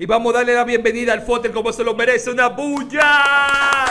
Y vamos a darle la bienvenida al Fotel como se lo merece. ¡Una bulla!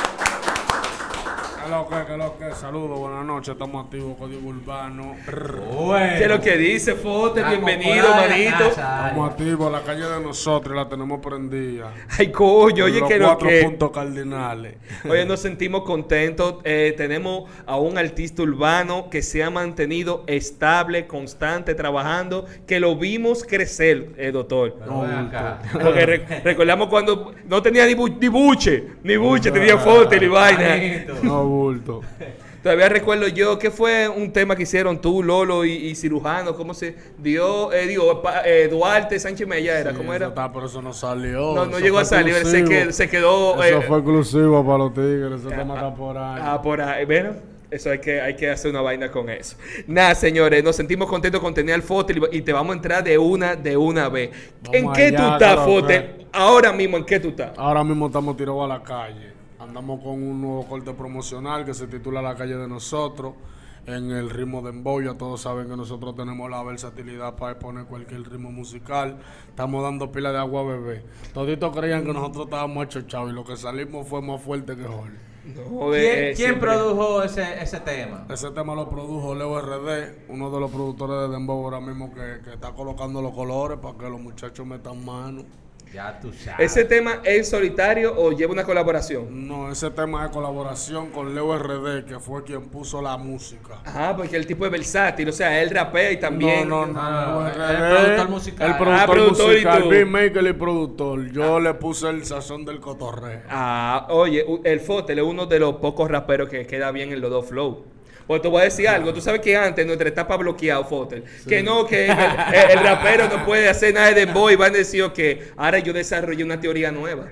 ¿Qué lo que, qué lo que? Saludos, buenas noches, estamos activos, Código Urbano. ¿Qué es lo que dice? Estamos Bienvenido, manito. Estamos activos, la calle de nosotros la tenemos prendida. Ay, coño, oye, que lo cuatro que. puntos cardinales. Oye, nos sentimos contentos. Eh, tenemos a un artista urbano que se ha mantenido estable, constante, trabajando, que lo vimos crecer, eh, doctor. Acá. Porque re- recordamos cuando no tenía ni, bu- ni buche, ni buche, tenía foto ni vaina. No bulto. Todavía recuerdo yo que fue un tema que hicieron tú, Lolo y, y Cirujano, ¿cómo se dio? Eh, digo, pa- eh, Duarte, Sánchez Mella era, ¿cómo Sí, era? eso está, pero eso no salió. No, no eso llegó a salir, se, quedó... Eso eh, fue exclusivo para los tigres, ese tema está por ahí. Ah, por ahí, bueno, eso hay que, hay que hacer una vaina con eso. Nada, señores, nos sentimos contentos con tener al Fotel y te vamos a entrar de una, de una vez. ¿En qué tú estás, claro. Ahora mismo, ¿en qué tú estás? Ahora mismo estamos tirados a la calle. Andamos con un nuevo corte promocional que se titula La calle de nosotros. En el ritmo de emboya, todos saben que nosotros tenemos la versatilidad para exponer cualquier ritmo musical. Estamos dando pila de agua a bebé. Toditos creían que nosotros estábamos hechos chavos y lo que salimos fue más fuerte que Jorge. No, ¿Quién, eh, quién siempre- produjo ese, ese tema? Ese tema lo produjo Leo RD, uno de los productores de Dembow ahora mismo que, que está colocando los colores para que los muchachos metan mano. Ya tú sabes. ¿Ese tema es solitario o lleva una colaboración? No, ese tema es colaboración con Leo RD, que fue quien puso la música. Ajá, porque el tipo es versátil, o sea, él rapea y también... No, no, no. Ah, Leo el productor musical. El Ah, productor, productor y musical, tú. beatmaker y productor. Yo le puse el sazón del cotorreo. Ah, oye, el Fotel es uno de los pocos raperos que queda bien en los dos flow. Pues te voy a decir algo, tú sabes que antes nuestra etapa bloqueado, Fotel, que no, que el, el- el rapero no puede hacer nada de dembow y van a decir que ahora yo desarrollé una teoría nueva.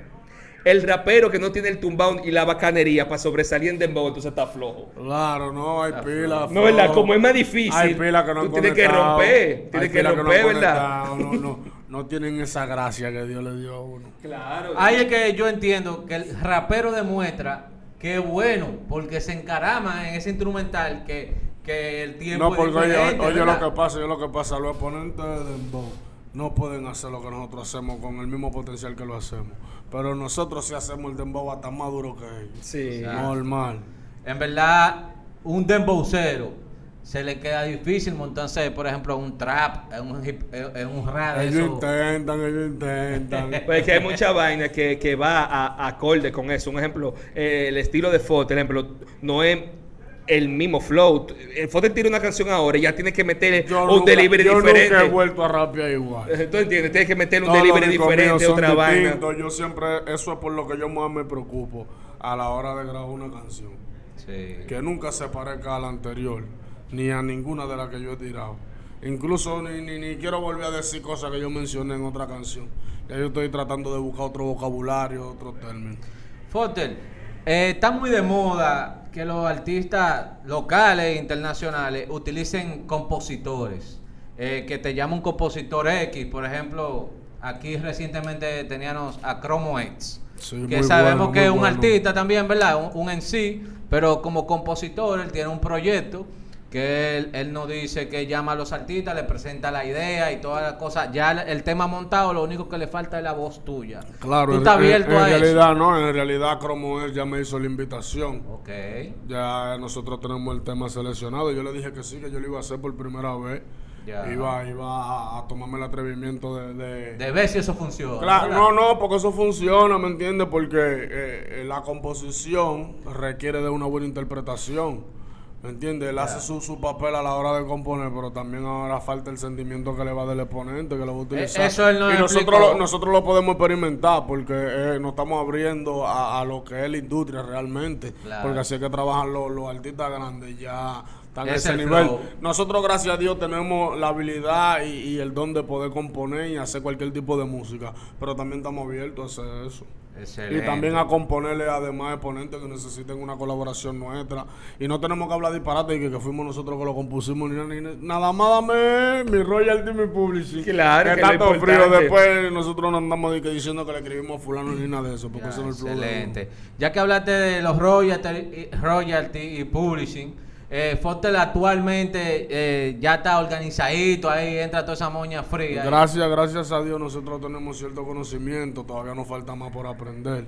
El rapero que no tiene el tumbao y la bacanería para sobresalir en dembow, entonces está flojo. Claro, no, hay pila. No, ¿verdad? Como es más difícil, Hay pila que no tú tienes que romper, tienes que no romper, ¿verdad? No, no, no tienen esa gracia que Dios le dio a uno. Claro. Ahí es que yo entiendo que el rapero demuestra que es bueno, porque se encarama en ese instrumental que, que el tiempo No, es porque oye, oye lo que pasa, oye lo que pasa, los exponentes de Dembow no pueden hacer lo que nosotros hacemos con el mismo potencial que lo hacemos. Pero nosotros sí hacemos el Dembow hasta más duro que ellos. Sí. Normal. En verdad, un dembowcero se le queda difícil montarse, por ejemplo, en un trap, en un, hip, en un rap. Ellos eso. intentan, ellos intentan. Pues que hay mucha vaina que, que va a, a acorde con eso. Un ejemplo, eh, el estilo de Fote, el ejemplo, no es el mismo flow. El Fote tira una canción ahora y ya tiene que meterle Yo un nunca- delivery yo nunca he diferente. vuelto a rapear igual. Eh, ¿Tú entiendes? Tienes que meterle un Todos delivery diferente, son otra vaina. Yo siempre, eso es por lo que yo más me preocupo a la hora de grabar una canción. Sí. Que nunca se parezca a la anterior, ni a ninguna de las que yo he tirado. Incluso ni, ni, ni quiero volver a decir cosas que yo mencioné en otra canción. Ya yo estoy tratando de buscar otro vocabulario, otro término. Fotel, eh, está muy de moda que los artistas locales e internacionales utilicen compositores. eh, que te llama un compositor X. Por ejemplo, aquí recientemente teníamos a Chromo X. Sí, que sabemos bueno, que es un bueno. artista también, ¿verdad? Un, un en sí, pero como compositor él tiene un proyecto que él, él nos dice que llama a los artistas, le presenta la idea y todas las cosas. Ya el, el tema montado, lo único que le falta es la voz tuya. Claro, Tú en, estás en- abierto en a eso. realidad no, en realidad Cromo él ya me hizo la invitación. Ok. Ya nosotros tenemos el tema seleccionado. Yo le dije que sí, que yo lo iba a hacer por primera vez. Ya. Iba, iba a, a tomarme el atrevimiento de... de- De ver si eso funciona. Claro, no, no, porque eso funciona, ¿me entiendes? Porque eh, eh, la composición requiere de una buena interpretación. ¿Me entiendes? Él hace su, su papel a la hora de componer, pero también ahora falta el sentimiento que le va del exponente, que lo va a utilizar. Eh, eso él no y nosotros lo, nosotros lo podemos experimentar porque eh, nos estamos abriendo a, a lo que es la industria realmente. Claro. Porque así es que trabajan los, los artistas grandes, ya están ese el nivel. flow. Nosotros, gracias a Dios, tenemos la habilidad y, y el don de poder componer y hacer cualquier tipo de música. Pero también estamos abiertos a hacer eso. Excelente. Y también a componerle además exponentes que necesiten una colaboración nuestra. Y no tenemos que hablar disparate y que, que fuimos nosotros que lo compusimos ni, nada, ni nada más dame mi royalty mi publishing. Claro, que tanto frío después nosotros no andamos diciendo que le escribimos a fulano ni nada de eso, porque Ya, eso no es el uno. excelente. Ya que hablaste de los royalty, royalty y publishing, Eh, Fotel actualmente eh, ya está organizadito, ahí entra toda esa moña fría. Gracias, gracias a Dios nosotros tenemos cierto conocimiento, todavía nos falta más por aprender.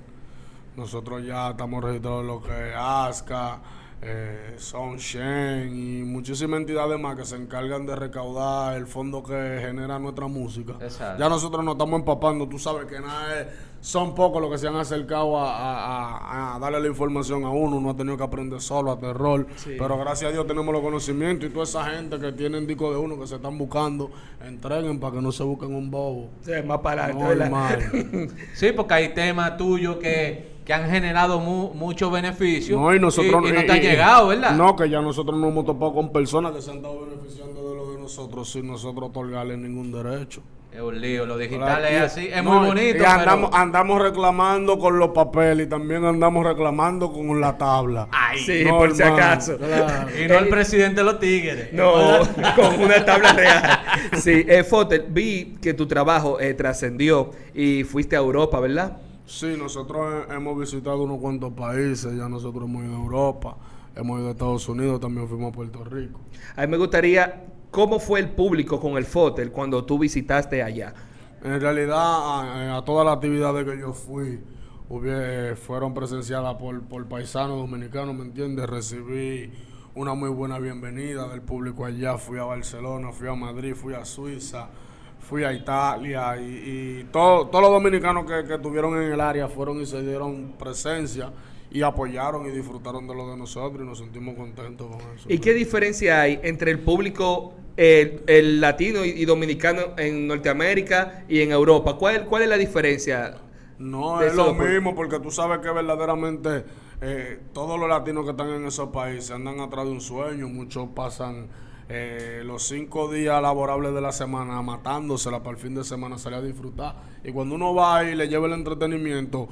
Nosotros ya estamos registrados en lo que es ASCA, eh, Shen y muchísimas entidades más que se encargan de recaudar el fondo que genera nuestra música. Exacto. Ya nosotros nos estamos empapando, tú sabes que nada es- son pocos los que se han acercado a, a- a- a darle la información a uno, uno ha tenido que aprender solo a terror, Sí. pero gracias a Dios tenemos los conocimientos y toda esa gente que tienen disco de uno que se están buscando, entreguen para que no se busquen un bobo. Sea, más para. Normal. Sí, porque hay temas tuyos que, que han generado mu- muchos beneficios. No, y nosotros y, no te han y- y- llegado, ¿verdad? No, que ya nosotros nos hemos topado con personas que se han estado beneficiando de lo de nosotros sin nosotros otorgarles ningún derecho. Es un lío, lo digital es Y- así, es no, muy bonito. Y andamos, pero- andamos reclamando con los papeles y también andamos reclamando con la tabla. Ay, Sí, No, por si acaso. claro. Y no el presidente de los tigres. No, ¿verdad? con una tabla real. Sí, eh, Fotel, vi que tu trabajo eh, trascendió y fuiste a Europa, ¿verdad? Sí, nosotros he- hemos visitado unos cuantos países, ya nosotros hemos ido a Europa, hemos ido a Estados Unidos, también fuimos a Puerto Rico. A mí me gustaría, ¿cómo fue el público con el Fotel cuando tú visitaste allá? En realidad, a, a todas las actividades que yo fui, fueron presenciadas por, por paisanos dominicanos, ¿me entiendes? Recibí una muy buena bienvenida del público allá. Fui a Barcelona, fui a Madrid, fui a Suiza, fui a Italia y, y todo- todos los dominicanos que, que estuvieron en el área fueron y se dieron presencia y apoyaron y disfrutaron de lo de nosotros y nos sentimos contentos con eso. ¿Y qué diferencia hay entre el público el latino y, y dominicano en Norteamérica y en Europa? ¿Cuál, cuál es la diferencia? No es lo mismo, porque tú sabes que verdaderamente eh, todos los latinos que están en esos países andan atrás de un sueño. Muchos pasan eh, los cinco días laborables de la semana matándosela para el fin de semana salir a disfrutar. Y cuando uno va y le lleva el entretenimiento,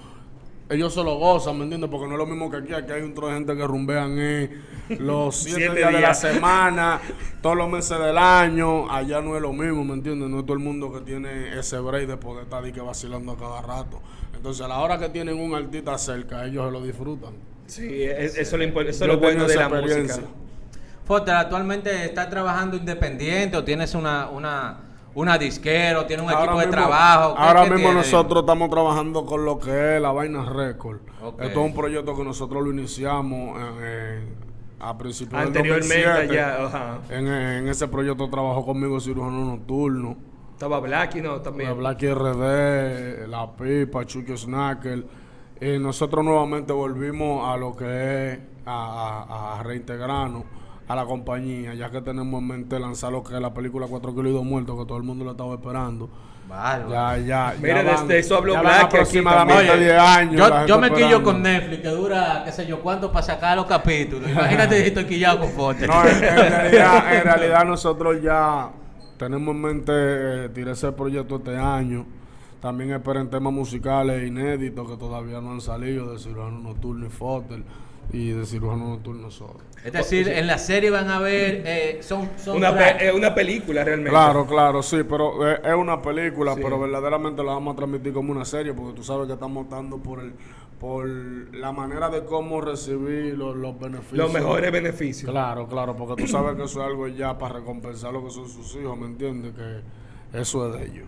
ellos se lo gozan, ¿me entiendes? Porque no es lo mismo que aquí. Aquí hay un trozo de gente que rumbean eh, los siete, Siete días, de la semana, todos los meses del año. Allá no es lo mismo, ¿me entiendes? No es todo el mundo que tiene ese break de poder estar ahí que vacilando a cada rato. Entonces, a la hora que tienen un artista cerca, ellos se lo disfrutan. Sí, es- eso, es lo eso es lo bueno de la música. Fotel, actualmente estás trabajando independiente o tienes una, una, una disquera o tienes un equipo de trabajo. ¿Qué- ahora qué mismo nosotros estamos trabajando con lo que es la vaina Record. Ok. Esto es un proyecto que nosotros lo iniciamos en- en- a principios del Anteriormente 2007. ya. En, en ese proyecto trabajó conmigo cirujano nocturno. Estaba Blacky, ¿no? También. Black RD, La Pipa, Chucky Snacker. Y nosotros nuevamente volvimos a lo que es a, a- a reintegrarnos a la compañía, ya que tenemos en mente lanzar lo que es la película 4 kilos y 2 muertos, que todo el mundo lo estaba esperando. Ya, ya, Mira, ya desde eso habló ya Black aquí aproximadamente también. 10 años. Yo, yo me quillo con Netflix, que dura, qué sé yo, cuánto para sacar los capítulos. Imagínate si estoy quillado con Fotel. No, en, en realidad, en realidad nosotros ya tenemos en mente eh, tirar ese proyecto este año. También esperen temas musicales inéditos que todavía no han salido de Cirujano Nocturno y Fotel y de Cirujano Nocturno solo. Es decir, en la serie van a ver, eh, son, son Una, pe- eh, una película realmente. Claro, claro, sí, pero eh, es una película, Sí. pero verdaderamente la vamos a transmitir como una serie, porque tú sabes que estamos dando por el por la manera de cómo recibir los, los beneficios. Los mejores beneficios. Claro, claro, porque tú sabes que eso es algo ya para recompensar lo que son sus hijos, ¿me entiendes? Que eso es de ellos.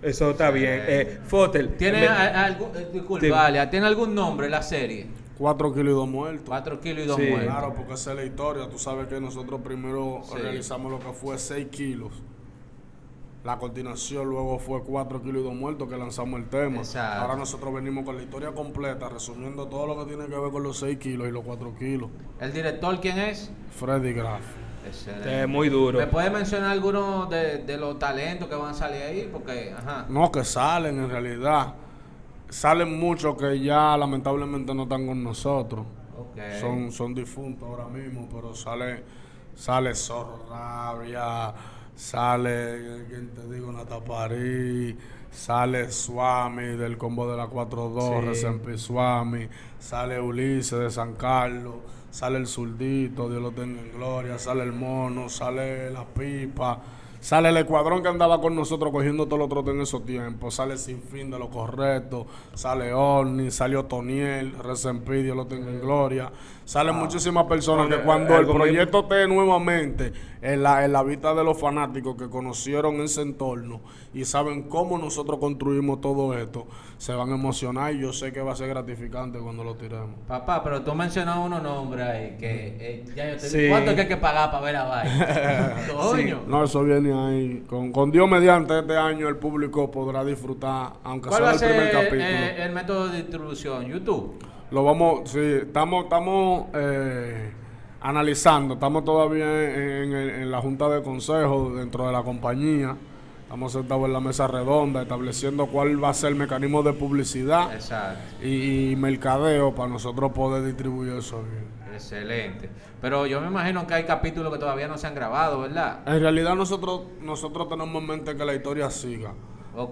Eso está bien. Eh, Fotel. ¿Tiene, me- algún, eh, disculpa, ¿tiene algún nombre la serie? Cuatro kilos y dos muertos. 4 kilos y 2 Sí. muertos. Claro, porque esa es la historia. Tú sabes que nosotros primero Sí. realizamos lo que fue 6 kilos. La continuación luego fue 4 kilos y 2 muertos que lanzamos el tema. Exacto. Ahora nosotros venimos con la historia completa, resumiendo todo lo que tiene que ver con los 6 kilos y los 4 kilos. ¿El director quién es? Freddy Graff. Excelente. Eh, muy duro. ¿Me puede mencionar algunos de, de los talentos que van a salir ahí? Porque, ajá. No, que salen en realidad. Salen muchos que ya lamentablemente no están con nosotros. Son, son difuntos ahora mismo, pero sale, sale Zorro Rabia, sale, ¿quién te digo? Natapari, sale Swami del combo de la 4-2, Sí. SMP Swami, sale Ulises de San Carlos, sale el Zurdito, Dios lo tenga en gloria, sale el Mono, sale la Pipa, Sale el escuadrón que andaba con nosotros cogiendo todos los trotes en esos tiempos. Sale Sin Fin de lo correcto. Sale Orni, salió Toniel, Resempidio, lo tengo en gloria. Salen muchísimas personas que cuando el proyecto esté nuevamente en la, en la vista de los fanáticos que conocieron ese entorno y saben cómo nosotros construimos todo esto, se van a emocionar y yo sé que va a ser gratificante cuando lo tiremos. Papá, pero tú mencionas unos nombres ahí que eh, ya yo te Sí. digo, ¿cuánto es que hay que pagar para ver la vaina? Coño. No, eso viene ahí. Con, con Dios mediante este año el público podrá disfrutar, aunque ¿Cuál va a sea el ser primer capítulo. eh, el método de distribución? ¿YouTube? Lo vamos, sí, estamos, estamos eh, analizando, estamos todavía en, en- en la junta de consejos dentro de la compañía. Estamos sentados en la mesa redonda estableciendo cuál va a ser el mecanismo de publicidad Exacto. y, y mercadeo para nosotros poder distribuir eso bien. Excelente. Pero yo me imagino que hay capítulos que todavía no se han grabado, ¿verdad? En realidad nosotros, nosotros tenemos en mente que la historia siga.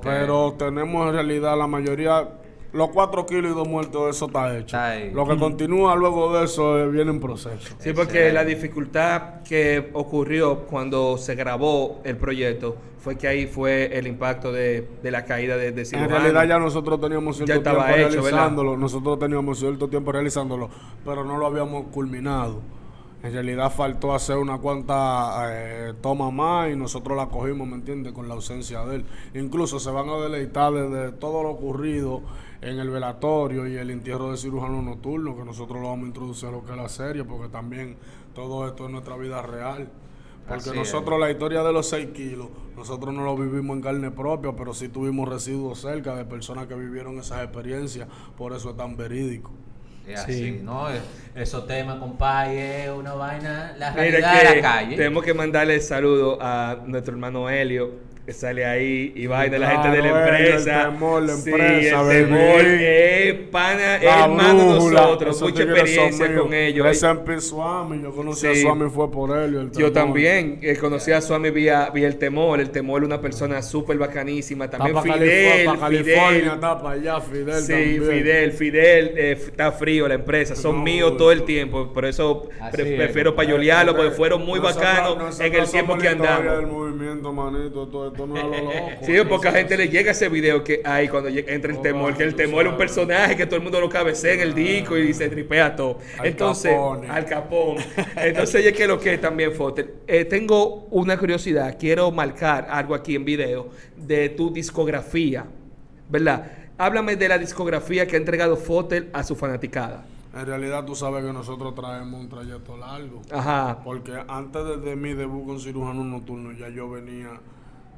Pero tenemos en realidad la mayoría, los cuatro kilos y dos muertos, eso está hecho. Está. Lo que continúa luego de eso eh, viene en proceso. Sí, porque la dificultad que ocurrió cuando se grabó el proyecto fue que ahí fue el impacto de, de la caída de, de En cirujano. realidad ya nosotros teníamos cierto Ya estaba tiempo hecho, ¿verdad? realizándolo, nosotros teníamos cierto tiempo realizándolo, pero no lo habíamos culminado. En realidad faltó hacer una cuanta eh, toma más y nosotros la cogimos, ¿me entiendes? Con la ausencia de él. Incluso se van a deleitar desde todo lo ocurrido en el velatorio y el entierro de cirujano nocturno, que nosotros lo vamos a introducir a lo que es la serie, porque también todo esto es nuestra vida real. Porque Así es. nosotros la historia de los 6 kilos, nosotros no lo vivimos en carne propia, pero sí tuvimos residuos cerca de personas que vivieron esas experiencias, por eso es tan verídico. Es Sí. así, ¿no? Es- Esos temas, compadre, es una vaina, la Mira realidad de la calle. tenemos que mandarle saludo a nuestro hermano Helio, que sale ahí, y vaina, la gente de la empresa. el temor, la Sí, empresa, el baby. temor, es pana, es La hermano de brújula, nosotros, mucha experiencia con ellos. Ese MP Swami, yo conocí Sí. a Swami fue por él. el Yo también eh, conocí a Suami vía, vía el temor. El temor es una persona súper bacanísima. Está También para Fidel, California, Fidel. está para allá, Fidel Sí, también. Fidel, Fidel, eh, está frío la empresa, son No, míos todo el tiempo, por eso pre- es, prefiero payolearlo, porque fueron muy bacanos en el tiempo la que andamos. del movimiento, manito, todo esto no es lo loco. Sí, porque a gente le llega ese video que hay cuando entra el Oh, temor, que el temor es un personaje que todo el mundo lo cabecea en el disco y se tripea todo. Al Entonces, Capone. al capón. Entonces, es que lo que es también, Foster. Eh, tengo una curiosidad, quiero marcar algo aquí en video de tu discografía, ¿verdad? Háblame de la discografía que ha entregado Foster a su fanaticada. En realidad tú sabes que nosotros traemos un trayecto largo. Ajá. Porque antes de, de mi debut con cirujano nocturno ya yo venía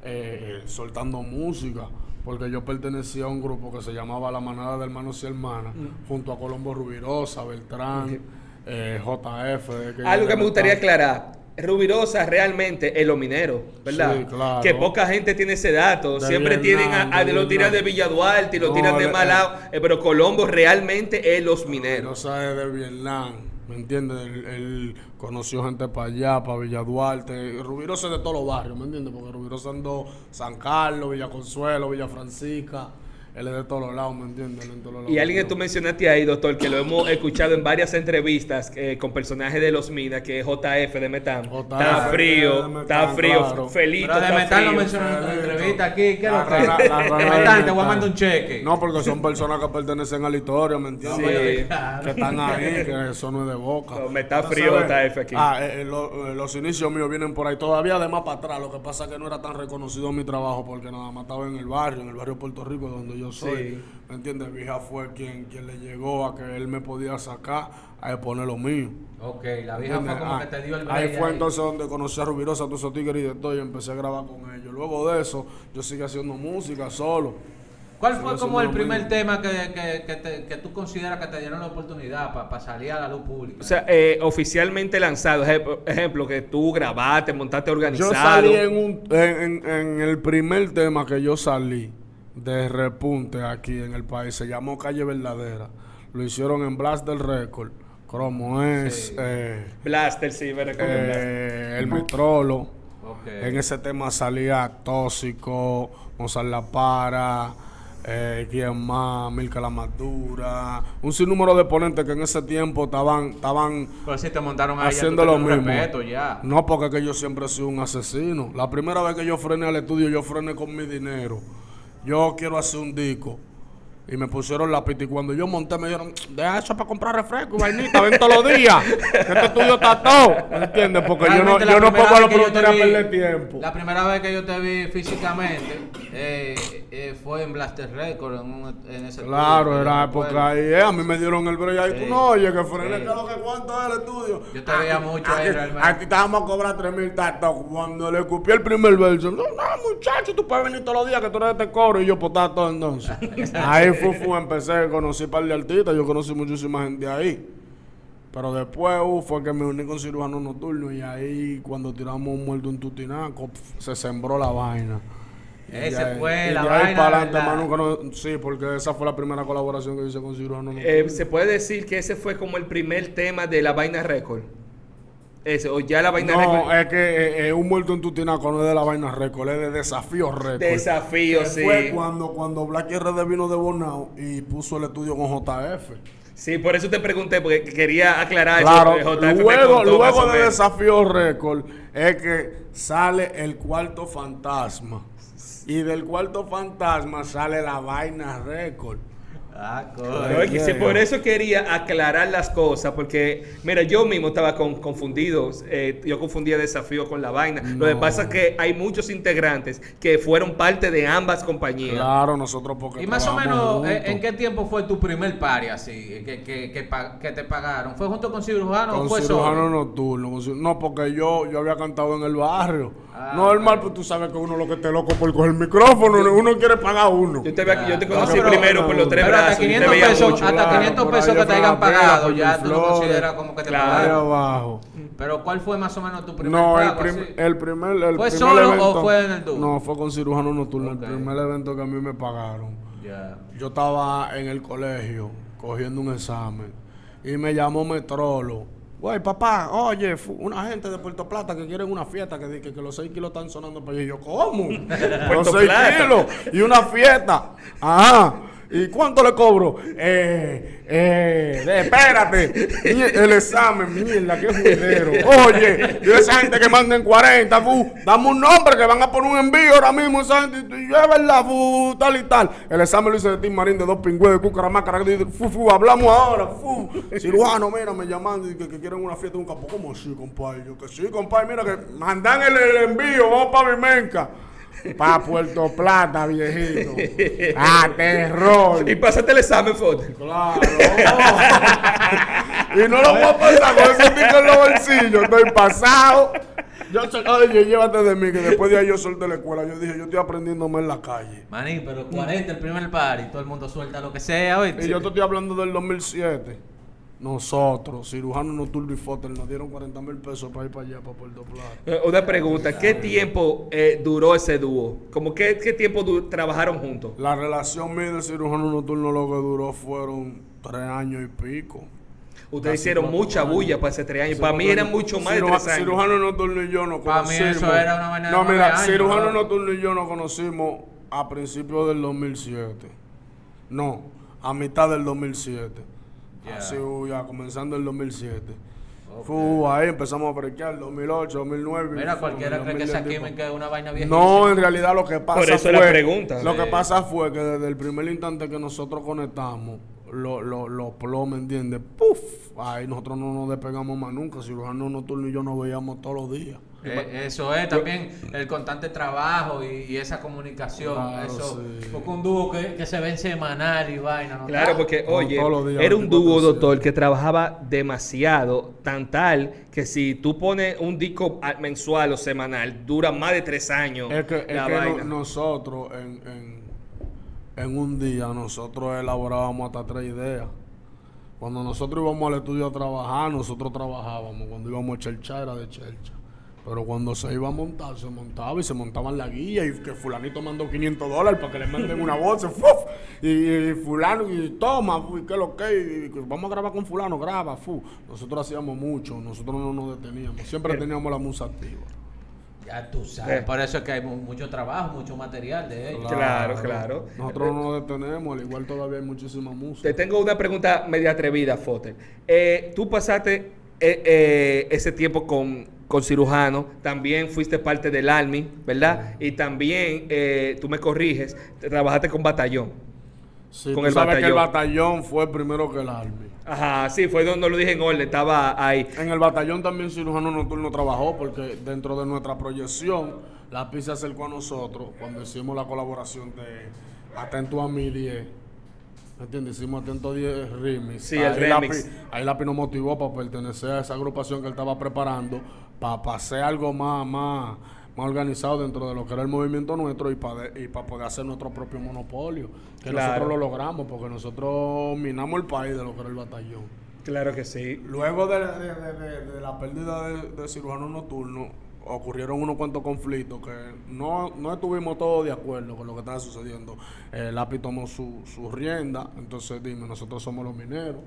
eh, soltando música. Porque yo pertenecía a un grupo que se llamaba La Manada de Hermanos y Hermanas, Mm. junto a Colombo Rubirosa, Beltrán, eh, JF. que Algo que me gustaría aclarar. Rubirosa realmente es los mineros, ¿verdad? Sí, claro. Que poca gente tiene ese dato. De Siempre Vietnam, tienen a, a- de lo tiran de Vietnam. Villa Duarte y lo No, tiran de Malao. eh, pero Colombo realmente es los mineros. Rubirosa es de Vietnam, ¿me entiendes? Él, conoció gente para allá, para Villa Duarte. Rubirosa es de todos los barrios, ¿me entiendes? Porque Rubirosa andó San Carlos, Villa Consuelo, Villa Francisca. Él es de todos los lados, ¿me entiendes? Él en todos los Y lados. alguien que tú mencionaste ahí, doctor, que lo hemos escuchado en varias entrevistas eh, con personajes de los Minas, que es JF de. JF Está frío, está frío, claro. Felito Pero de metal lo mencionó en entrevista aquí. ¿Qué lo rana De metal, te voy a mandar un cheque. No, porque son personas que pertenecen a la historia, ¿me entiendes? Sí. Que están ahí, que eso no es de boca. No, me está frío JF aquí. Ah, eh, eh, lo- eh, los inicios míos vienen por ahí todavía de más para atrás. Lo que pasa es que no era tan reconocido mi trabajo porque nada más estaba en el barrio, en el barrio de Puerto Rico, donde yo soy. Sí. ¿Me entiendes? Vija fue quien, quien le llegó a que él me podía sacar a exponer lo mío. Ok, la vieja fue como Ah, que te dio el ahí fue entonces donde conocí a Rubirosa, a todos esos tigres y de todo, y empecé a grabar con ellos. Luego de eso, yo seguí haciendo música solo. ¿Cuál fue como el primer tema que, que, que, te- que tú consideras que te dieron la oportunidad para salir a la luz pública? O sea, eh, oficialmente lanzado, ejemplo, ejemplo, que tú grabaste, montaste organizado. Yo salí en, un, en, en- en el primer tema que yo salí de repunte aquí en el país, se llamó Calle Verdadera. Lo hicieron en Blast del Record. Cromo es, Sí. eh, Blaster, sí, me recuerdo. Blaster. eh, El Metrolo. En ese tema salía Tóxico, Mozart La Para, eh, quién más, Milka la Madura, un sinnúmero de ponentes que en ese tiempo estaban, estaban Pero si te montaron ahí, ya tú haciendo lo mismo. respeto ya. No, porque es que yo siempre he sido un asesino. La primera vez que yo frené al estudio, yo frené con mi dinero. Yo quiero hacer un disco. Y me pusieron la pita y cuando yo monté me dijeron, deja eso para comprar refresco y vainita, ven todos los días. Este estudio está todo. ¿Me entiendes? Porque yo no, yo no pongo a los productores a perder tiempo. La primera vez que yo te vi físicamente eh, eh, fue en Blaster Record, en, un- en ese Claro, era época ahí. eh, A mí me dieron el break ahí. Sí. Tú no oyes que frené, Sí. ¿qué es lo que cuánto es el estudio? Yo te veía mucho ahí, realmente. Aquí estábamos a cobrar 3 mil tatos. Cuando le escupí el primer verso, no, no, muchacho, tú puedes venir todos los días que tú eres de este coro. Y yo, pues todo entonces. ahí fue, fue, empecé, conocí un par de artistas. Yo conocí muchísima gente ahí. Pero después uh, fue que me uní con cirujano nocturno. Y ahí, cuando tiramos un muerto en Tutinaco, se sembró la vaina. Ese ahí- fue la vaina, para adelante, no- sí, porque esa fue la primera colaboración que hice con cirujano nocturno. Eh, se puede decir que ese fue como el primer tema de la vaina récord. Ese, o ya la vaina No, récord. es que eh, eh, un muerto en Tutinaco no es de la vaina récord, es de desafío récord. Desafío, sí. Fue cuando, cuando Black RD vino de Bonao y puso el estudio con JF. Sí, por eso te pregunté, porque quería aclarar Claro, eso. JF luego, luego de desafío récord es que sale el cuarto fantasma. Y del cuarto fantasma sale la vaina récord. Ah, coño. por eso quería aclarar las cosas, porque, mira, yo mismo estaba con- confundido, eh, yo confundía desafío con la vaina. Lo que pasa es que hay muchos integrantes que fueron parte de ambas compañías. Claro, nosotros porque Y más o menos, eh. ¿en qué tiempo fue tu primer party así, que, que, que, te pagaron? ¿Fue junto con cirujano o fue cirujano solo? nocturno. No, porque yo, yo había cantado en el barrio. Ah, Normal, pues tú sabes que uno lo que esté loco por coger el micrófono, uno quiere pagar uno. Yo te, yo te No, conocí pero- primero por los tres hasta brazos. y te 500 veía pesos, mucho. hasta claro, 500 por pesos que te hayan pagado, ya tú lo consideras como que te Claro. Pagaron. abajo. Pero ¿cuál fue más o menos tu primer No, el, pago? prim- así? el primer. El ¿Fue primer solo o fue en el dúo? No, fue con cirujano nocturno. Ok. El primer evento que a mí me pagaron. Ya. Yo estaba en el colegio cogiendo un examen y me llamó Metrolo. Güey, papá, oye, una gente de Puerto Plata que quieren una fiesta, que, que, que los 6 kilos están sonando para allá. Y yo, ¿cómo? los Puerto 6 Plata. kilos y una fiesta. Ajá. ¿Y cuánto le cobro? Eh, eh, espérate. El examen, mierda, qué juidero. Oye, y esa gente que manden 40, fu, dame un nombre que van a poner un envío ahora mismo. Esa gente, verdad, fu, tal y tal. El examen lo hice de Tim Marín de dos pingües de cucaramácara. Fu, fu, hablamos ahora, fu. Cirujano, mira, me llaman que, quieren una fiesta de un campo. ¿Cómo sí, compadre? Yo que sí, compadre, mira que mandan el, el envío, vamos para Vimenca. Pa' Puerto Plata, viejito. ¡Ah, terror! Y pasaste el examen, foto. Claro. y no lo voy a pasar con ese tico en los bolsillos. Estoy pasado. Yo, oye, llévate de mí, que después de ahí yo solté la escuela. Yo dije, yo estoy aprendiéndome en la calle. Maní, pero 40 el primer party, todo el mundo suelta lo que sea, ¿oíste? Y yo te estoy hablando del 2007. Nosotros, cirujano nocturno y Fotel, nos dieron 40 mil pesos para ir para allá, para Puerto Plata. Eh, Una pregunta, ¿qué tiempo eh, duró ese dúo? Como qué, qué tiempo trabajaron juntos? La relación mía del cirujano nocturno lo que duró fueron tres años y pico. Ustedes hicieron mucha años. bulla para ese tres años. Sí, Para mí eran mucho más de tres años. Cirujano nocturno y yo nos Pa' mí conocimos. eso era una vaina de No, mira, años, cirujano ¿no? nocturno y yo nos conocimos a principios del 2007. No, a mitad del 2007. Ya. Así, ya comenzando el 2007. Fu, ahí empezamos a brequear 2008, 2009. Mira, cualquiera cree que esa 2010 tipo. química es una vaina vieja. No, en realidad lo que pasa Por eso fue... la pregunta. Lo Sí. que pasa fue que desde el primer instante que nosotros conectamos, los lo, lo plomes, ¿me entiendes? ¡Puf! Ahí nosotros no nos despegamos más nunca. Cirujano nocturno y yo nos veíamos todos los días. Eh, eso es, también el constante trabajo y, y esa comunicación. Claro, eso, sí. porque un dúo que, que se ve en semanal y vaina, ¿no? Claro, porque, oye, días, era un dúo, 24/7. doctor, que trabajaba demasiado, tan tal que si tú pones un disco mensual o semanal, dura más de tres años Es que, es la que no- vaina. nosotros en, en, en un día, nosotros elaborábamos hasta tres ideas. Cuando nosotros íbamos al estudio a trabajar, nosotros trabajábamos. Cuando íbamos a chelcha era de chelcha. Pero cuando se iba a montar, se montaba y se montaban la guía y que fulanito mandó 500 dólares para que le manden una voz. ¡fuf! Y, y fulano, y toma, y qué lo que, y que vamos a grabar con fulano, graba, fu. Nosotros hacíamos mucho, nosotros no nos deteníamos. Siempre teníamos la musa activa. Ya tú sabes. Eh. Por eso es que hay mu- mucho trabajo, mucho material de ellos. Claro, claro. Nosotros no nos detenemos, al igual todavía hay muchísima música. Te tengo una pregunta media atrevida, Fotel. Eh, tú pasaste eh, eh, ese tiempo con, con cirujano, también fuiste parte del Army, ¿verdad? Y también, eh, tú me corriges, trabajaste con batallón. Sí, con tú el sabes que el batallón. batallón fue primero que el Army. Ajá, sí, fue donde lo dije en orden, estaba ahí. En el batallón también cirujano nocturno trabajó porque dentro de nuestra proyección la PI se acercó a nosotros cuando hicimos la colaboración de Atento a mi 10. ¿Me entiendes? Hicimos Atento a 10 remix. Sí, el la remix. Ahí la PI nos motivó para pertenecer a esa agrupación que él estaba preparando para hacer algo más, más, más organizado dentro de lo que era el movimiento nuestro y para y para poder hacer nuestro propio monopolio. Que Claro. nosotros lo logramos porque nosotros minamos el país de lo que era el batallón. Claro que sí. Luego de, de- de- la pérdida de, de cirujano nocturno, ocurrieron unos cuantos conflictos que no, no estuvimos todos de acuerdo con lo que estaba sucediendo. El API tomó su, su rienda, entonces dime, nosotros somos los mineros,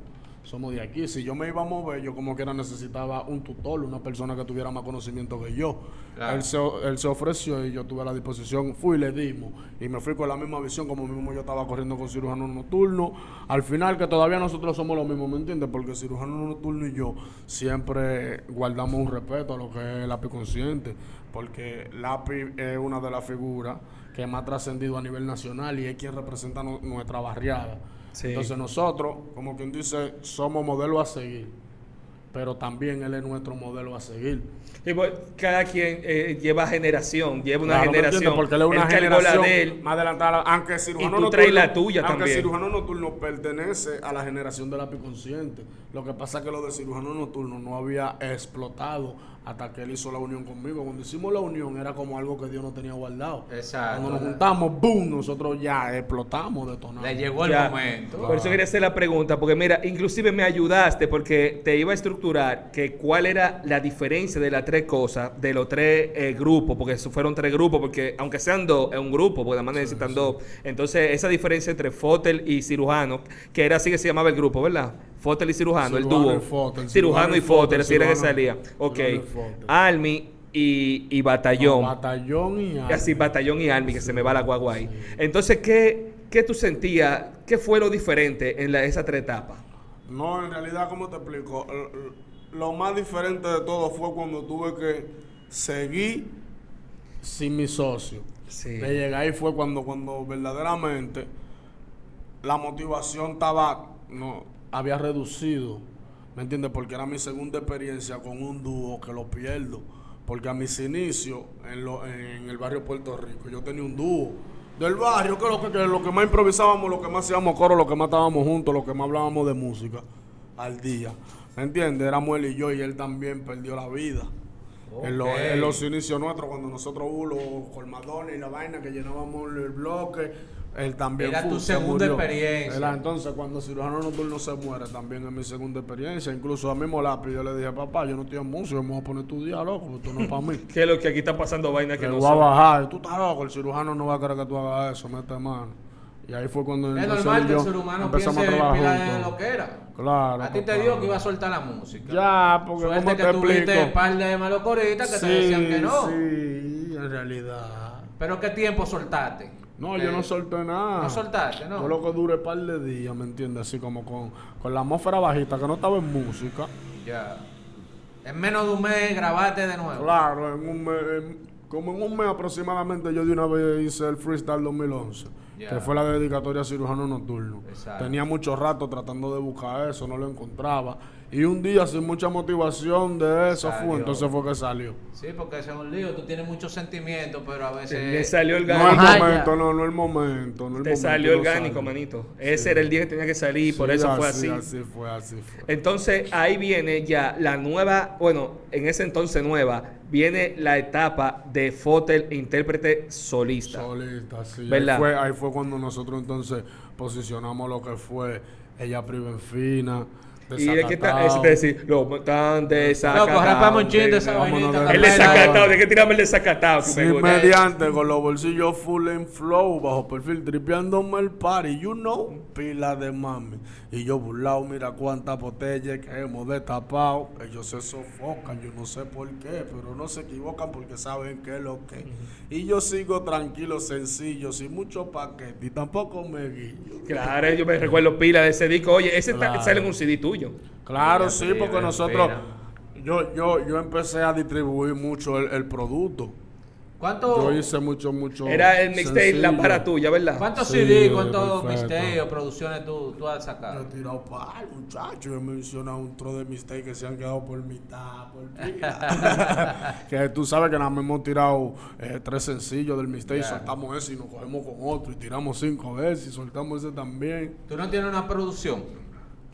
somos de aquí. Si yo me iba a mover, yo como quiera necesitaba un tutor, una persona que tuviera más conocimiento que yo. Claro. Él, se, él se ofreció y yo tuve la disposición, fui y le dimos. Y me fui con la misma visión, como mismo yo estaba corriendo con cirujano nocturno. Al final, que todavía nosotros somos los mismos, ¿me entiendes? Porque cirujano nocturno y yo siempre guardamos un respeto a lo que es el API consciente. Porque API es una de las figuras que más ha trascendido a nivel nacional y es quien representa nu- nuestra barriada. Sí. Entonces nosotros, como quien dice, somos modelo a seguir. Pero también él es nuestro modelo a seguir. Y pues, cada quien eh, lleva generación, lleva una Claro, ¿me generación. Porque él es una Él generación de él. más adelantada. Aunque cirujano tú nocturno, traes la tuya aunque también. cirujano nocturno pertenece a la generación del lápiz consciente. Lo que pasa es que lo de cirujano nocturno no había explotado hasta que él hizo la unión conmigo. Cuando hicimos la unión era como algo que Dios no tenía guardado. Exacto. Cuando nos juntamos, boom, nosotros ya explotamos, detonamos. Le llegó el Ya. momento. Por eso quería hacer la pregunta, porque mira, inclusive me ayudaste porque te iba a estructurar que cuál era la diferencia de las tres cosas, de los tres eh, grupos, porque eso fueron tres grupos, porque aunque sean dos, es un grupo, porque además necesitan dos. Entonces, esa diferencia entre Fotel y cirujano, que era así que se llamaba el grupo, ¿verdad? Fotel y cirujano, el dúo. cirujano cirujano y Fotel, así era que salía. Ok. cirujano y y, y batallón. No, batallón y army. así batallón y army, que se me va la guagua ahí. Entonces, ¿qué, qué tú sentías? ¿Qué fue lo diferente en la, esas tres etapas? No, en realidad, ¿cómo te explico? Lo más diferente de todo fue cuando tuve que seguir sin mi socio. Sí. De llegar ahí fue cuando, cuando verdaderamente la motivación estaba, no, había reducido. ¿Me entiendes? Porque era mi segunda experiencia con un dúo que lo pierdo. Porque a mis inicios en, lo- en el barrio Puerto Rico yo tenía un dúo del barrio, que lo que, que lo que más improvisábamos, lo que más hacíamos coro, lo que más estábamos juntos, lo que más hablábamos de música al día. ¿Me entiendes? Éramos él y yo y él también perdió la vida. En, los, en los inicios nuestros, cuando nosotros hubo los colmadones y la vaina que llenábamos el bloque, él también Era tu se segunda murió. experiencia. Era entonces cuando cirujano nocturno se muere, también es mi segunda experiencia. Incluso a mismo lápiz yo le dije, papá, yo no estoy en música, me voy a poner a estudiar, loco, esto no es para mí. ¿Qué es lo que aquí está pasando vaina que Que no voy a son? bajar, tú estás loco, el cirujano no va a querer que tú hagas eso, mete mano. Y ahí fue cuando Es normal que el ser humano piense a juntos. lo que era. Claro. A ti te dijo que iba a soltar la música. Ya, porque Suerte ¿cómo que te tuviste explico? un par de malocoritas que sí, te decían que no. Sí, en realidad. Pero ¿qué tiempo soltaste? No, yo no solté nada. No soltaste, ¿no? Yo lo que duré un par de días, ¿me entiendes? Así como con, con la atmósfera bajita, que no estaba en música. Ya. En menos de un mes grabaste de nuevo. Claro, en un mes, en- como en un mes aproximadamente, yo de una vez hice el Freestyle 2011, Ya. que fue la dedicatoria a cirujano nocturno. Exacto. Tenía mucho rato tratando de buscar eso, no lo encontraba. Y un día, sin mucha motivación de eso, Salió. fue, entonces fue que salió. Sí, porque ese es un lío. Tú tienes muchos sentimientos, pero a veces. Le salió el No orgánico. el momento, no, no el momento. No el Te momento, salió orgánico, manito. Ese era el día que tenía que salir, por Sí, eso fue así. Así fue, así fue. Entonces ahí viene ya la nueva, bueno, en ese entonces nueva, viene la etapa de Fotel intérprete solista. Solista, sí. Ahí ¿Verdad? fue, ahí fue cuando nosotros entonces posicionamos lo que fue Ella Privenfina, Y es que está, Desacatado. es decir, lo están desacatados. Loco, rapamos un chin de esa vainita. de- El desacatado, hay que tirarme el desacatado. Sí, mediante, con los bolsillos full en flow, bajo perfil, tripeándome el party, you know, pila de mami. Y yo burlado, mira cuántas botellas que hemos destapado. Ellos se sofocan, yo no sé por qué, pero no se equivocan porque saben qué es lo que. Y yo sigo tranquilo, sencillo, sin mucho paquete y tampoco me guillo. Claro, yo me recuerdo pila de ese disco. Oye, ese está- sale en un CD tuyo. Claro, sí, porque nosotros, yo, yo, yo empecé a distribuir mucho el, el producto. ¿Cuánto, Yo hice mucho, mucho. Era el mixtape La. Para Tuya, ¿verdad? ¿Cuántos Sí, CD, cuántos perfecto. mixtapes o producciones tú, tú has Yo sacado? he tirado par, muchachos. He mencionado un tro de mistakes que se han quedado por mitad, por pila. que tú sabes que nada más hemos tirado eh, tres sencillos del mistake, Ya. soltamos ese y nos cogemos con otro. Y tiramos cinco veces y soltamos ese también. ¿Tú no tienes una producción?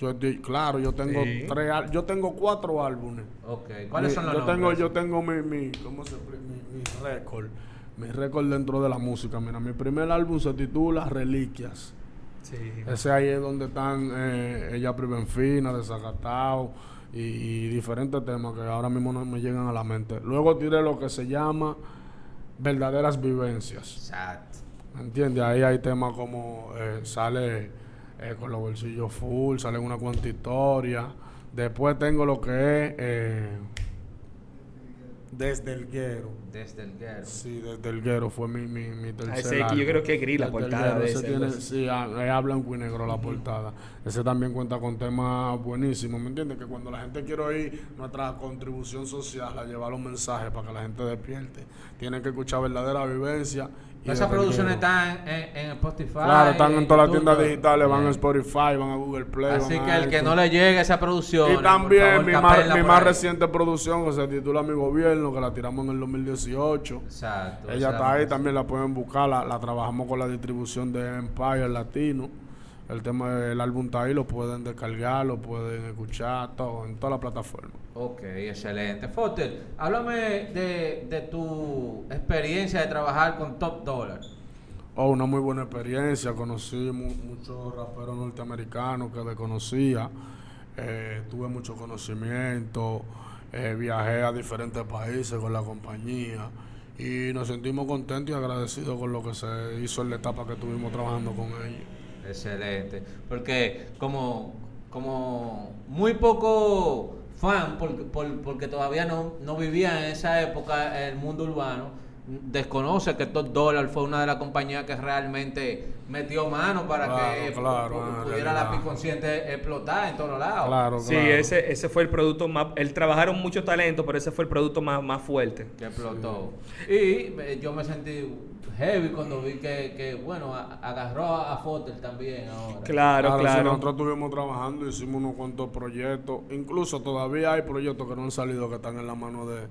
Yo claro, yo tengo Sí. tres yo tengo cuatro álbumes. ¿Cuáles Mi- son los yo nombres? tengo, yo tengo mi, mi, ¿cómo se expli- mi, mi récord. Mi récord dentro de la música. Mira, mi primer álbum se titula Reliquias. Sí. Ese ahí es donde están eh, Ella Privenfina, Desacatado y, y diferentes temas que ahora mismo no me llegan a la mente. Luego tiré lo que se llama Verdaderas Vivencias. Exacto. ¿Me entiendes? Ahí hay temas como eh, sale eh, con los bolsillos full, sale una cuanta historia. Después tengo lo que es eh, Desde el Guero. Desde el guero. Sí, desde el Guero fue mi, mi, mi tercer Ah, ese yo creo que es gris la Desde portada de ese ese, tiene- sí, ah, es a blanco y negro la portada. Ese también cuenta con temas buenísimos, ¿me entiendes? Que cuando la gente quiere oír nuestra contribución social, a llevar los mensajes para que la gente despierte, tienen que escuchar verdadera vivencia. Esas producciones están en, en Spotify. Claro, están en todas las tiendas digitales, van a. Spotify, van a Google Play. Así que el que no le llegue esa producción. Y también mi, más, mi más reciente producción que se titula Mi Gobierno, que la tiramos en el 2018. Exacto. Ella está ahí, también la pueden buscar, la, la trabajamos con la distribución de Empire Latino. El tema del álbum está ahí, lo pueden descargar, lo pueden escuchar, todo, en todas las plataformas. Ok, excelente. Fotel, háblame de, de tu experiencia de trabajar con Top Dollar. Oh, una muy buena experiencia, conocí mu- muchos raperos norteamericanos que desconocía, eh, tuve mucho conocimiento, eh, viajé a diferentes países con la compañía y nos sentimos contentos y agradecidos con lo que se hizo en la etapa que estuvimos trabajando con ellos. Excelente. Porque como, como muy poco fan, porque, por- porque todavía no, no vivía en esa época el mundo urbano, desconoce que Top Dollar fue una de las compañías que realmente metió mano para Claro, que claro, pudiera la realidad. Piconsciente explotar en todos lados. Claro, Sí, claro. ese, ese fue el producto más. Él trabajaron mucho talento, pero ese fue el producto más, más fuerte. que explotó. Y eh, yo me sentí heavy cuando vi que, que bueno, a- agarró a, a Fotel también ahora. Claro, Claro, claro. nosotros estuvimos trabajando, hicimos unos cuantos proyectos. Incluso todavía hay proyectos que no han salido que están en la mano de,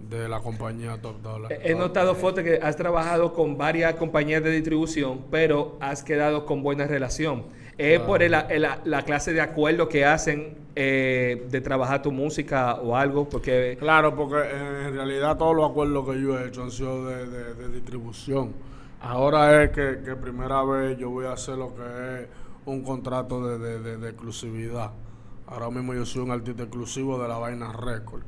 de la compañía Top Dollar. He notado, Fote, que has trabajado con varias compañías de distribución, pero has quedado con buena relación. ¿Es por el- el- la clase de acuerdo que hacen eh, de trabajar tu música o algo? Porque Claro, porque eh, en realidad todos los acuerdos que yo he hecho han sido de, de- de distribución. Ahora es que, que primera vez yo voy a hacer lo que es un contrato de, de- de- de exclusividad. Ahora mismo yo soy un artista exclusivo de la Vaina Record.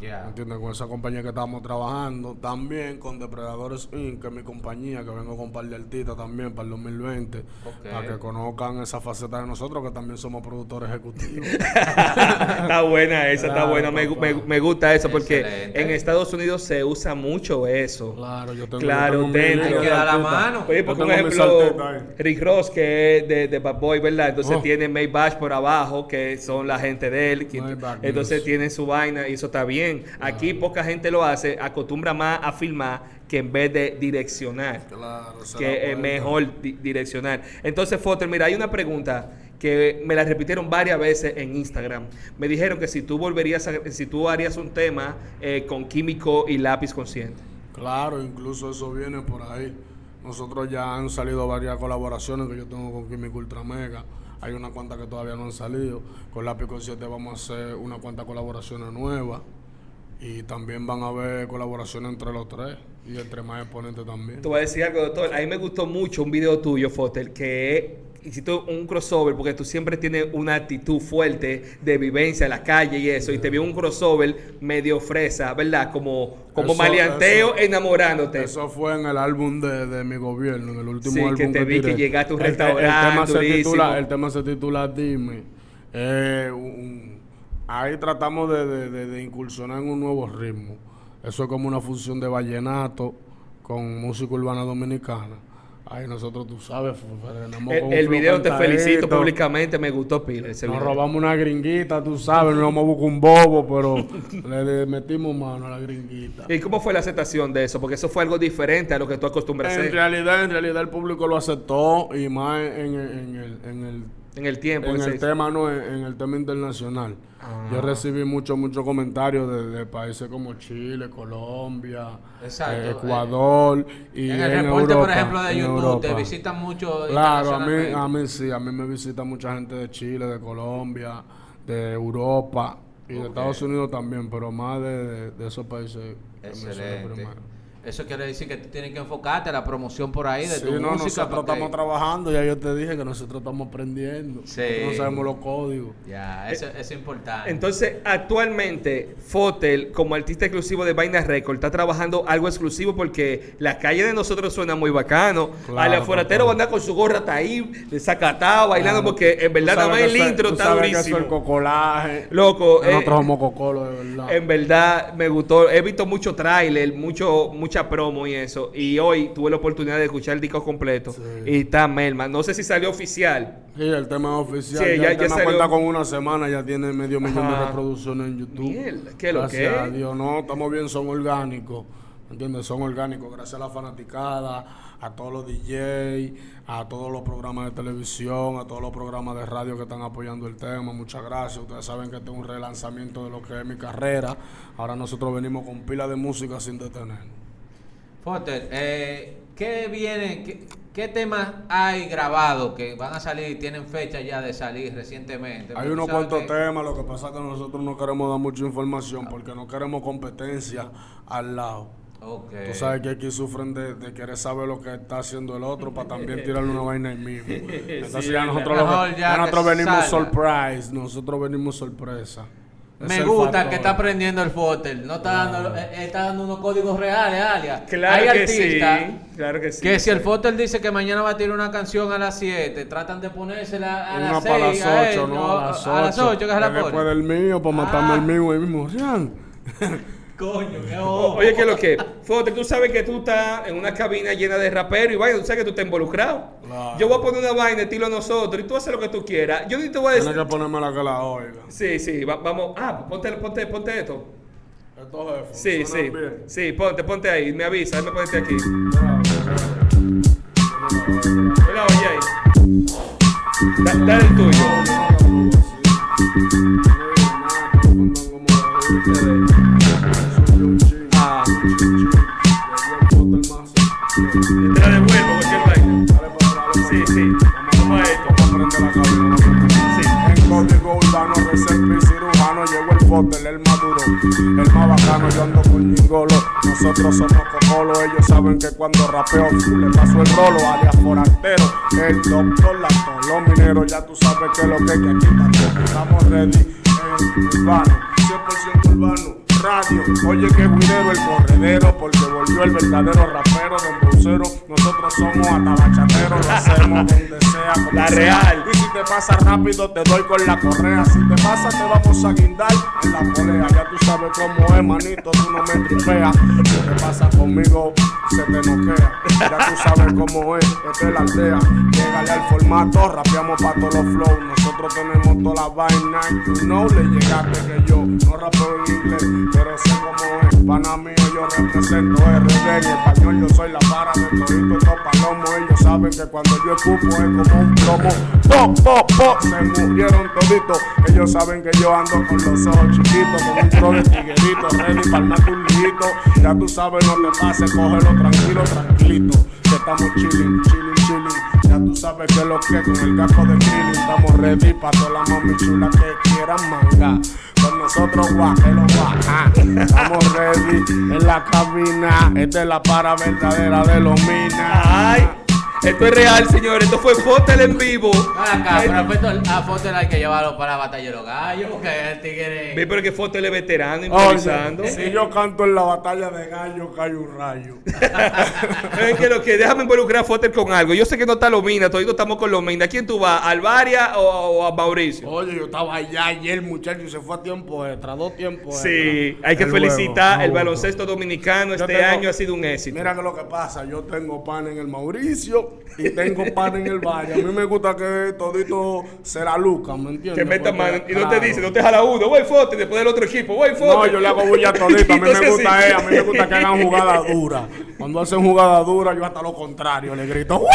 Ya. ¿Entiendes? Con esa compañía que estamos trabajando. También con Depredadores Inc., que es mi compañía, que vengo con un par de artistas también para el 2020. Ok. Para que conozcan esa faceta de nosotros, que también somos productores ejecutivos. está buena esa, está buena. Me, me- me gusta eso porque Excelente. en Estados Unidos se usa mucho eso. claro, yo tengo, Claro, yo tengo dentro. Hay que dar la mano. Oye, Yo por ejemplo. Rick Ross, que es de, de Bad Boy, ¿verdad? Entonces Oh. tiene Maybach por abajo, que son la gente de él. que- Maybach entonces News. tiene su vaina y eso está bien. Aquí poca gente lo hace, acostumbra más a filmar que en vez de direccionar. Claro, que es mejor di- direccionar. Entonces, Foster, mira, hay una pregunta que me la repitieron varias veces en Instagram. Me dijeron que si tú volverías a, si tú harías un tema eh, con químico y lápiz consciente. Claro, incluso eso viene por ahí. Nosotros ya han salido varias colaboraciones que yo tengo con Químico Ultra Mega. Hay unas cuantas que todavía no han salido. Con Lápiz Consciente vamos a hacer unas cuantas colaboraciones nuevas. Y también van a haber colaboraciones entre los tres. Y entre más exponentes también. Te voy a decir algo, doctor. A mí me gustó mucho un video tuyo, Foster, que hiciste un crossover porque tú siempre tienes una actitud fuerte de vivencia en la calle y eso, y te vi un crossover medio fresa, ¿verdad? Como, como Eso- maleanteo eso- enamorándote. Eso fue en el álbum de, de mi gobierno, en el último Sí, álbum que te vi que llegaste a un El- el- restaurante El, tema se durísimo. titula, el tema se titula Dime. Eh, un- ahí tratamos de, de- de- de incursionar en un nuevo ritmo. Eso es como una fusión de vallenato con música urbana dominicana. Ahí nosotros, tú sabes, El, el video te felicito públicamente, me gustó pila ese Nos video. robamos una gringuita, tú sabes, no vamos a buscar un bobo, pero le, le metimos mano a la gringuita. ¿Y cómo fue la aceptación de eso? Porque eso fue algo diferente a lo que tú acostumbras a En realidad, en realidad el público lo aceptó y más en, en el, en el, en el tiempo. en que el tema, no, en, en el tema internacional. Ah. Yo recibí muchos, muchos comentarios de, de países como Chile, Colombia, Exacto, eh, Ecuador y en el en reporte, Europa, por ejemplo, de YouTube, te visitan mucho Claro, a mí, a mí sí, a mí me visita mucha gente de Chile, de Colombia, de Europa y de Ok. Estados Unidos también, pero más de, de- de esos países. que Excelente. primero. Eso quiere decir que tú tienes que enfocarte a la promoción por ahí de Sí, tu no, música. nosotros porque- estamos trabajando, ya yo te dije que nosotros estamos aprendiendo. Sí. Nosotros no sabemos los códigos. Ya, eso, eso es importante. Entonces, actualmente, Fotel, como artista exclusivo de Vaina Record, está trabajando algo exclusivo porque la calle de nosotros suena muy bacano. Claro, Al afueratero papá. anda con su gorra ahí, desacatado, bailando, Claro. porque en verdad nada más el intro tú está sabes que eso es el durísimo. cocolaje. Loco, eh, Nosotros somos cocolos, de verdad. En verdad me gustó, he visto mucho tráiler, mucho, mucha promo y eso. Y hoy tuve la oportunidad de escuchar el disco completo. Sí. Y está Melma. No sé si salió oficial. Sí, el tema es oficial. Sí, ya, ya- el ya tema salió. cuenta con una semana, ya tiene medio millón de reproducciones en YouTube. Mierda, ¿qué lo gracias que? a Dios, no, estamos bien, son orgánicos. ¿Entiendes? Son orgánicos, gracias a la fanaticada, a todos los DJ, a todos los programas de televisión, a todos los programas de radio que están apoyando el tema. Muchas gracias. Ustedes saben que este es un relanzamiento de lo que es mi carrera. Ahora nosotros venimos con pila de música sin detener. Foster, eh, ¿qué viene? Qué, qué temas hay grabados que van a salir, tienen fecha ya de salir recientemente? Hay unos cuantos que- temas, lo que pasa es que nosotros no queremos dar mucha información porque no queremos competencia al lado. Ok. Tú sabes que aquí sufren de, de querer saber lo que está haciendo el otro para también tirarle una vaina ahí mismo. Entonces Sí, ya nosotros, lo- mejor ya ya nosotros que venimos salga. surprise, nosotros venimos sorpresa. Me es el gusta que está aprendiendo el Foster. No está dando, eh, eh, está dando unos códigos reales, alias. Claro hay que artistas sí. Claro que sí. que si el Foster dice que mañana va a tirar una canción a las 7, tratan de ponérsela a Una las para 6. las 8, ¿no? A las 8. A las 8 que se la Después pone. del mío, para matarme Ah. el mío ahí mismo. Coño, qué. Oye, ¿qué es lo que? Fote, tú sabes que tú estás en una cabina llena de raperos y vaina, tú sabes que tú estás involucrado. Claro. Yo voy a poner una vaina estilo nosotros y tú haces lo que tú quieras. Yo ni te voy a Tienes decir. que ponerme la que la oiga. Sí, sí, va- vamos. Ah, ponte, ponte, ponte esto. Estos jefes. Sí, ¿suenan sí. bien? Sí, ponte, ponte ahí. Me avisa, déjame ponerte aquí. Mira, oye ahí. Dale el tuyo. Llegó el maduro, el más bacano, yo ando con Gingolo, nosotros somos cocolo, ellos saben que cuando rapeo le paso el rolo, alias forastero, el doctor, la los mineros, ya tú sabes que lo que hay que aquí estamos ready en urbano, 100% urbano, radio, oye que guidero el corredero, porque volvió el verdadero rapero de embocero, nosotros somos atabachateros, lo hacemos donde sea, como La sea. real. Y si te pasa rápido, te doy con la correa. Si te pasa, te vamos a guindar en la polea. Ya tú sabes cómo es, manito, tú no me tripeas. Si te pasa conmigo, se te noquea. Ya tú sabes cómo es, esta es la aldea. Llegale al formato, rapeamos pa' todos los flows. Nosotros tenemos toda la vaina. Know, le llegaste que yo no rapeo en inglés, pero sé cómo es. Pana mío, yo represento RD. En español, yo soy la para de todito estos palomos. Ellos saben que cuando yo escupo es como un plomo. Po, po, po, se murieron toditos. Ellos saben que yo ando con los ojos chiquitos, con un tro de tiguerito, ready para un liguito. Ya tú sabes, no te pases, cógelo tranquilo, tranquilito. Que estamos chilling, chilling, sabes que lo que con el gato de Krillin estamos ready para todas las mami chulas que quieran manga. Con nosotros guajelo guaja. Estamos ready en la cabina. Esta es la para verdadera de los minas. Esto es real, señores. Esto fue Fotel en vivo. Acá, pero a Fotel- a Fotel hay que llevarlo para la batalla de los gallos, porque el tigre... Ve, pero que Fotel es veterano Oye, improvisando. si yo canto en la batalla de gallo, cae un rayo. Es que lo que déjame involucrar a Fotel con algo. Yo sé que no está Lomina, todavía estamos con Lomina. ¿A quién tú vas? ¿Al Varia o, o a Mauricio? Oye, yo estaba allá ayer, muchacho, y se fue a tiempo extra, dos tiempos Sí, extra. hay que El felicitar. El baloncesto dominicano Yo este tengo- año ha sido un éxito. Mira que lo que pasa, yo tengo pan en el Mauricio y tengo pan en el Valle. A mí me gusta que todito se la ¿me entiendes? que meta Porque, mano y no te dice, no te jala uno, voy Fotel, después del otro equipo, voy Fotel. No, yo le hago bulla todito. A mí me gusta, eh, a mí me gusta que hagan jugada dura. Cuando hacen jugada dura, yo hasta lo contrario, le grito ¡Guau!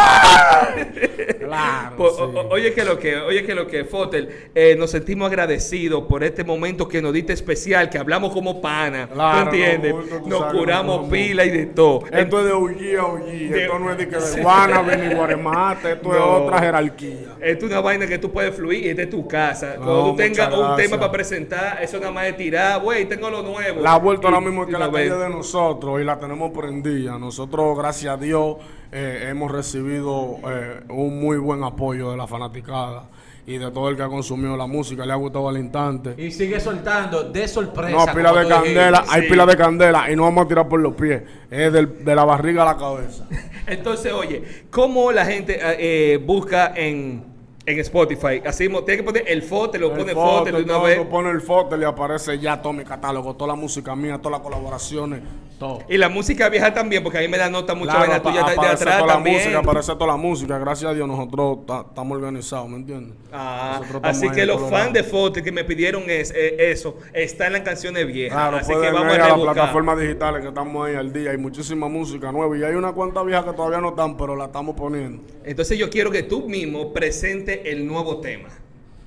Claro. Po- sí. o- Oye que lo que, oye que lo que, Fotel, eh, nos sentimos agradecidos por este momento que nos diste especial, que hablamos como pana, Claro, ¿tú entiendes? no, nos curamos pila y de todo. Esto es de OG a OG. De- Esto no es de que de Guana, Guaremate. Esto es otra jerarquía. Esto es una vaina que tú puedes fluir y es de tu casa. No, Cuando tú tengas un gracias. tema para presentar, eso nada más es tirar, güey, tengo lo nuevo. La vuelta ahora mismo es que la calle de nosotros y la tenemos prendida. Nosotros, gracias a Dios, eh, hemos recibido eh, un muy buen apoyo de la fanaticada y de todo el que ha consumido la música. Le ha gustado al instante. Y sigue soltando de sorpresa. No, pila de dijiste. candela, hay sí. pila de candela y no vamos a tirar por los pies. Es del- de la barriga a la cabeza. Entonces, oye, ¿cómo la gente eh, eh, busca en, en Spotify? Así mismo, tiene que poner el foto, lo pone El foto de una vez. tú pones el foto y le aparece ya todo mi catálogo, toda la música mía, todas las colaboraciones, todo. Y la música vieja también, porque a mí me da nota mucha Claro, vaina tuya de, atrás toda la también. música, aparece toda la música. Gracias a Dios nosotros ta- estamos organizados, ¿me entiendes? Ah, así ahí que los fans de Fote que me pidieron es, eh, eso, está en las canciones viejas. Claro, así que vamos ir a a las plataformas digitales que estamos ahí al día. Hay muchísima música nueva y hay una cuanta vieja que todavía no están, pero la estamos poniendo. Entonces yo quiero que tú mismo presentes el nuevo tema.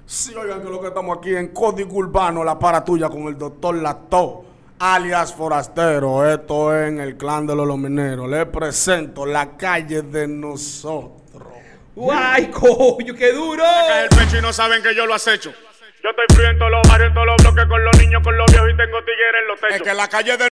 Sí, oigan que lo que estamos aquí en Código Urbano, la para tuya con el doctor Lato, alias Forastero. Esto es en el clan de los Lomineros. Les presento la calle de nosotros. ¡Guay, coño, qué duro! cae el pecho y no saben que yo lo acecho. Yo estoy frío en todos los barrios, en todos los bloques, con los niños, con los viejos y tengo tigres en los techos. Es que la calle de